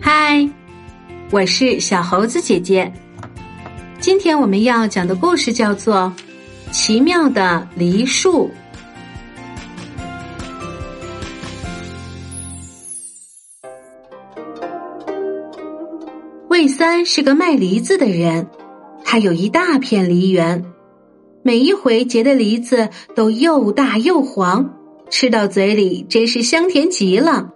嗨，我是小猴子姐姐。今天我们要讲的故事叫做《奇妙的梨树》。魏三是个卖梨子的人，他有一大片梨园，每一回结的梨子都又大又黄，吃到嘴里真是香甜极了。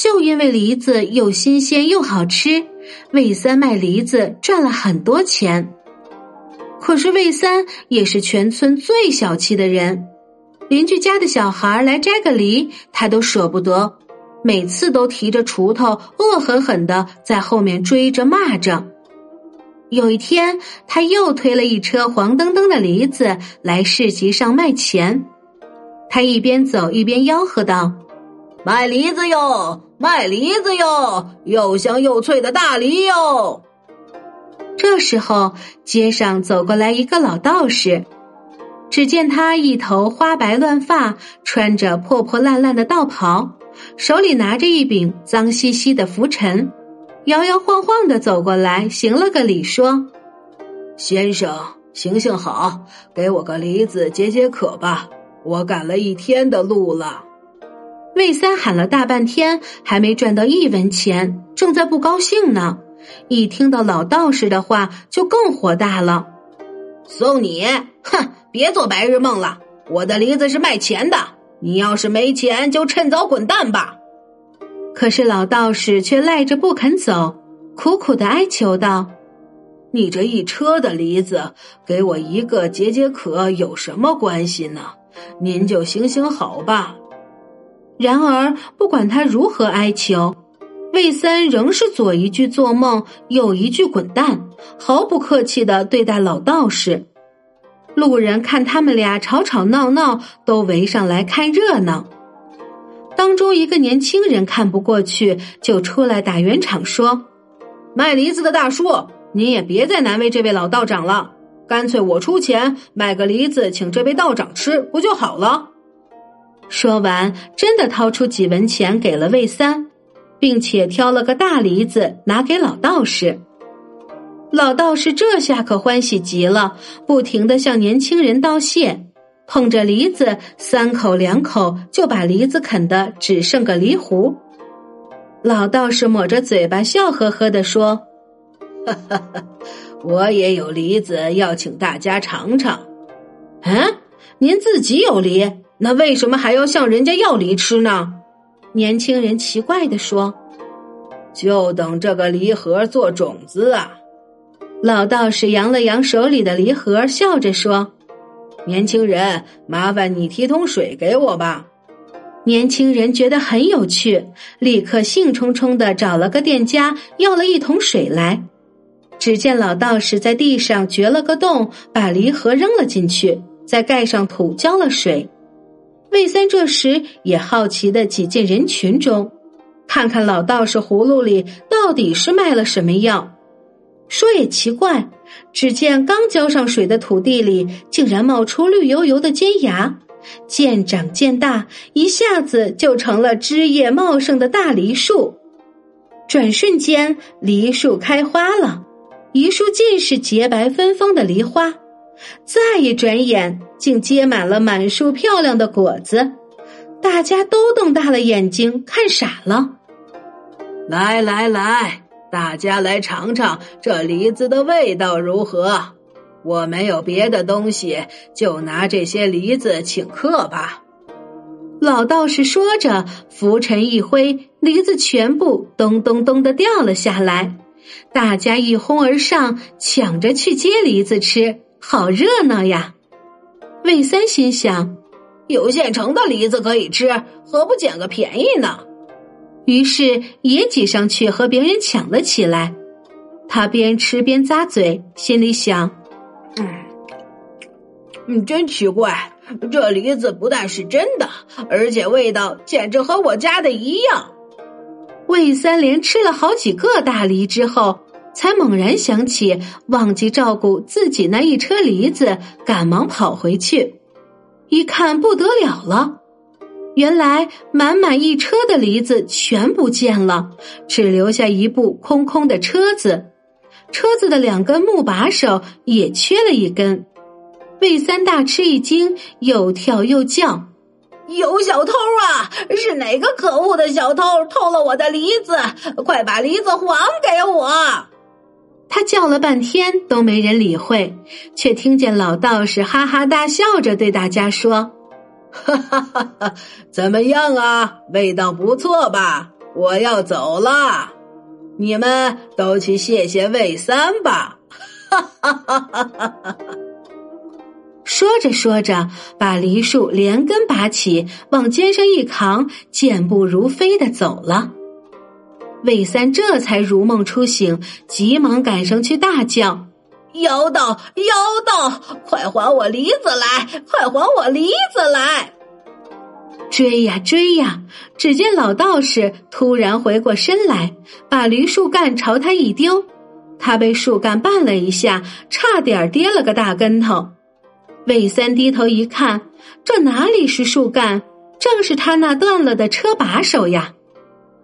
就因为梨子又新鲜又好吃，魏三卖梨子赚了很多钱。可是魏三也是全村最小气的人，邻居家的小孩来摘个梨，他都舍不得，每次都提着锄头，恶狠狠的在后面追着骂着。有一天，他又推了一车黄澄澄的梨子来市集上卖钱，他一边走一边吆喝道。卖梨子哟，卖梨子哟，又香又脆的大梨哟。这时候，街上走过来一个老道士，只见他一头花白乱发，穿着破破烂烂的道袍，手里拿着一柄脏兮兮的拂尘，摇摇晃晃的走过来，行了个礼，说：“先生，行行好，给我个梨子解解渴吧，我赶了一天的路了。”魏三喊了大半天，还没赚到一文钱，正在不高兴呢。一听到老道士的话，就更火大了。送你，哼，别做白日梦了。我的梨子是卖钱的，你要是没钱，就趁早滚蛋吧。可是老道士却赖着不肯走，苦苦的哀求道：“你这一车的梨子，给我一个解解渴有什么关系呢？您就行行好吧。”然而，不管他如何哀求，魏三仍是左一句做梦，右一句滚蛋，毫不客气的对待老道士。路人看他们俩吵吵闹闹，都围上来看热闹。当中一个年轻人看不过去，就出来打圆场说：“卖梨子的大叔，您也别再难为这位老道长了，干脆我出钱买个梨子，请这位道长吃，不就好了？”说完，真的掏出几文钱给了魏三，并且挑了个大梨子拿给老道士。老道士这下可欢喜极了，不停的向年轻人道谢，捧着梨子三口两口就把梨子啃得只剩个梨核。老道士抹着嘴巴笑呵呵的说：“哈哈哈，我也有梨子要请大家尝尝。嗯，您自己有梨？”那为什么还要向人家要梨吃呢？年轻人奇怪的说：“就等这个梨核做种子啊。”老道士扬了扬手里的梨核，笑着说：“年轻人，麻烦你提桶水给我吧。”年轻人觉得很有趣，立刻兴冲冲的找了个店家要了一桶水来。只见老道士在地上掘了个洞，把梨核扔了进去，再盖上土，浇了水。魏三这时也好奇的挤进人群中，看看老道士葫芦里到底是卖了什么药。说也奇怪，只见刚浇上水的土地里竟然冒出绿油油的尖芽，渐长渐大，一下子就成了枝叶茂盛的大梨树。转瞬间，梨树开花了，一树尽是洁白芬芳的梨花。再一转眼，竟结满了满树漂亮的果子，大家都瞪大了眼睛看傻了。来来来，大家来尝尝这梨子的味道如何？我没有别的东西，就拿这些梨子请客吧。老道士说着，拂尘一挥，梨子全部咚咚咚的掉了下来，大家一哄而上，抢着去接梨子吃。好热闹呀！魏三心想，有现成的梨子可以吃，何不捡个便宜呢？于是也挤上去和别人抢了起来。他边吃边咂嘴，心里想：“嗯，你，真奇怪，这梨子不但是真的，而且味道简直和我家的一样。”魏三连吃了好几个大梨之后。才猛然想起忘记照顾自己那一车梨子，赶忙跑回去，一看不得了了，原来满满一车的梨子全不见了，只留下一部空空的车子，车子的两根木把手也缺了一根。魏三大吃一惊，又跳又叫：“有小偷啊！是哪个可恶的小偷偷了我的梨子？快把梨子还给我！”他叫了半天都没人理会，却听见老道士哈哈大笑着对大家说。哈哈哈！哈怎么样啊？味道不错吧？我要走了，你们都去谢谢魏三吧！哈哈哈哈哈哈！说着说着，把梨树连根拔起，往肩上一扛，健步如飞的走了。魏三这才如梦初醒，急忙赶上去大叫。妖道，妖道，快还我梨子来！快还我梨子来！追呀追呀！只见老道士突然回过身来，把梨树干朝他一丢，他被树干绊了一下，差点跌了个大跟头。魏三低头一看，这哪里是树干，正是他那断了的车把手呀！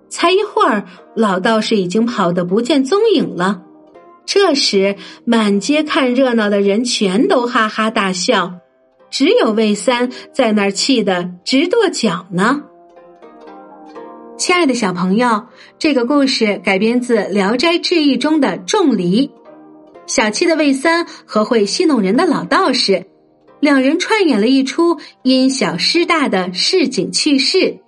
才一会儿，老道士已经跑得不见踪影了。这时，满街看热闹的人全都哈哈大笑，只有魏三在那儿气得直跺脚呢。亲爱的小朋友，这个故事改编自《聊斋志异》中的仲离。小气的魏三和会戏弄人的老道士，两人串演了一出因小失大的市井趣事。《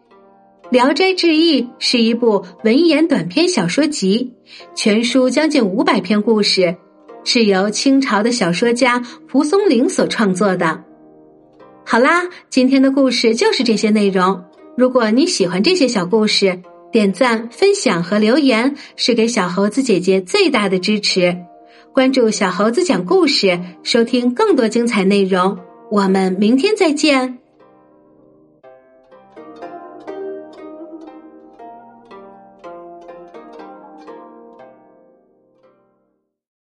聊斋志异》是一部文言短篇小说集，全书将近五百篇故事，是由清朝的小说家蒲松龄所创作的。好啦，今天的故事就是这些内容。如果你喜欢这些小故事，点赞、分享和留言是给小猴子姐姐最大的支持。关注小猴子讲故事，收听更多精彩内容。我们明天再见。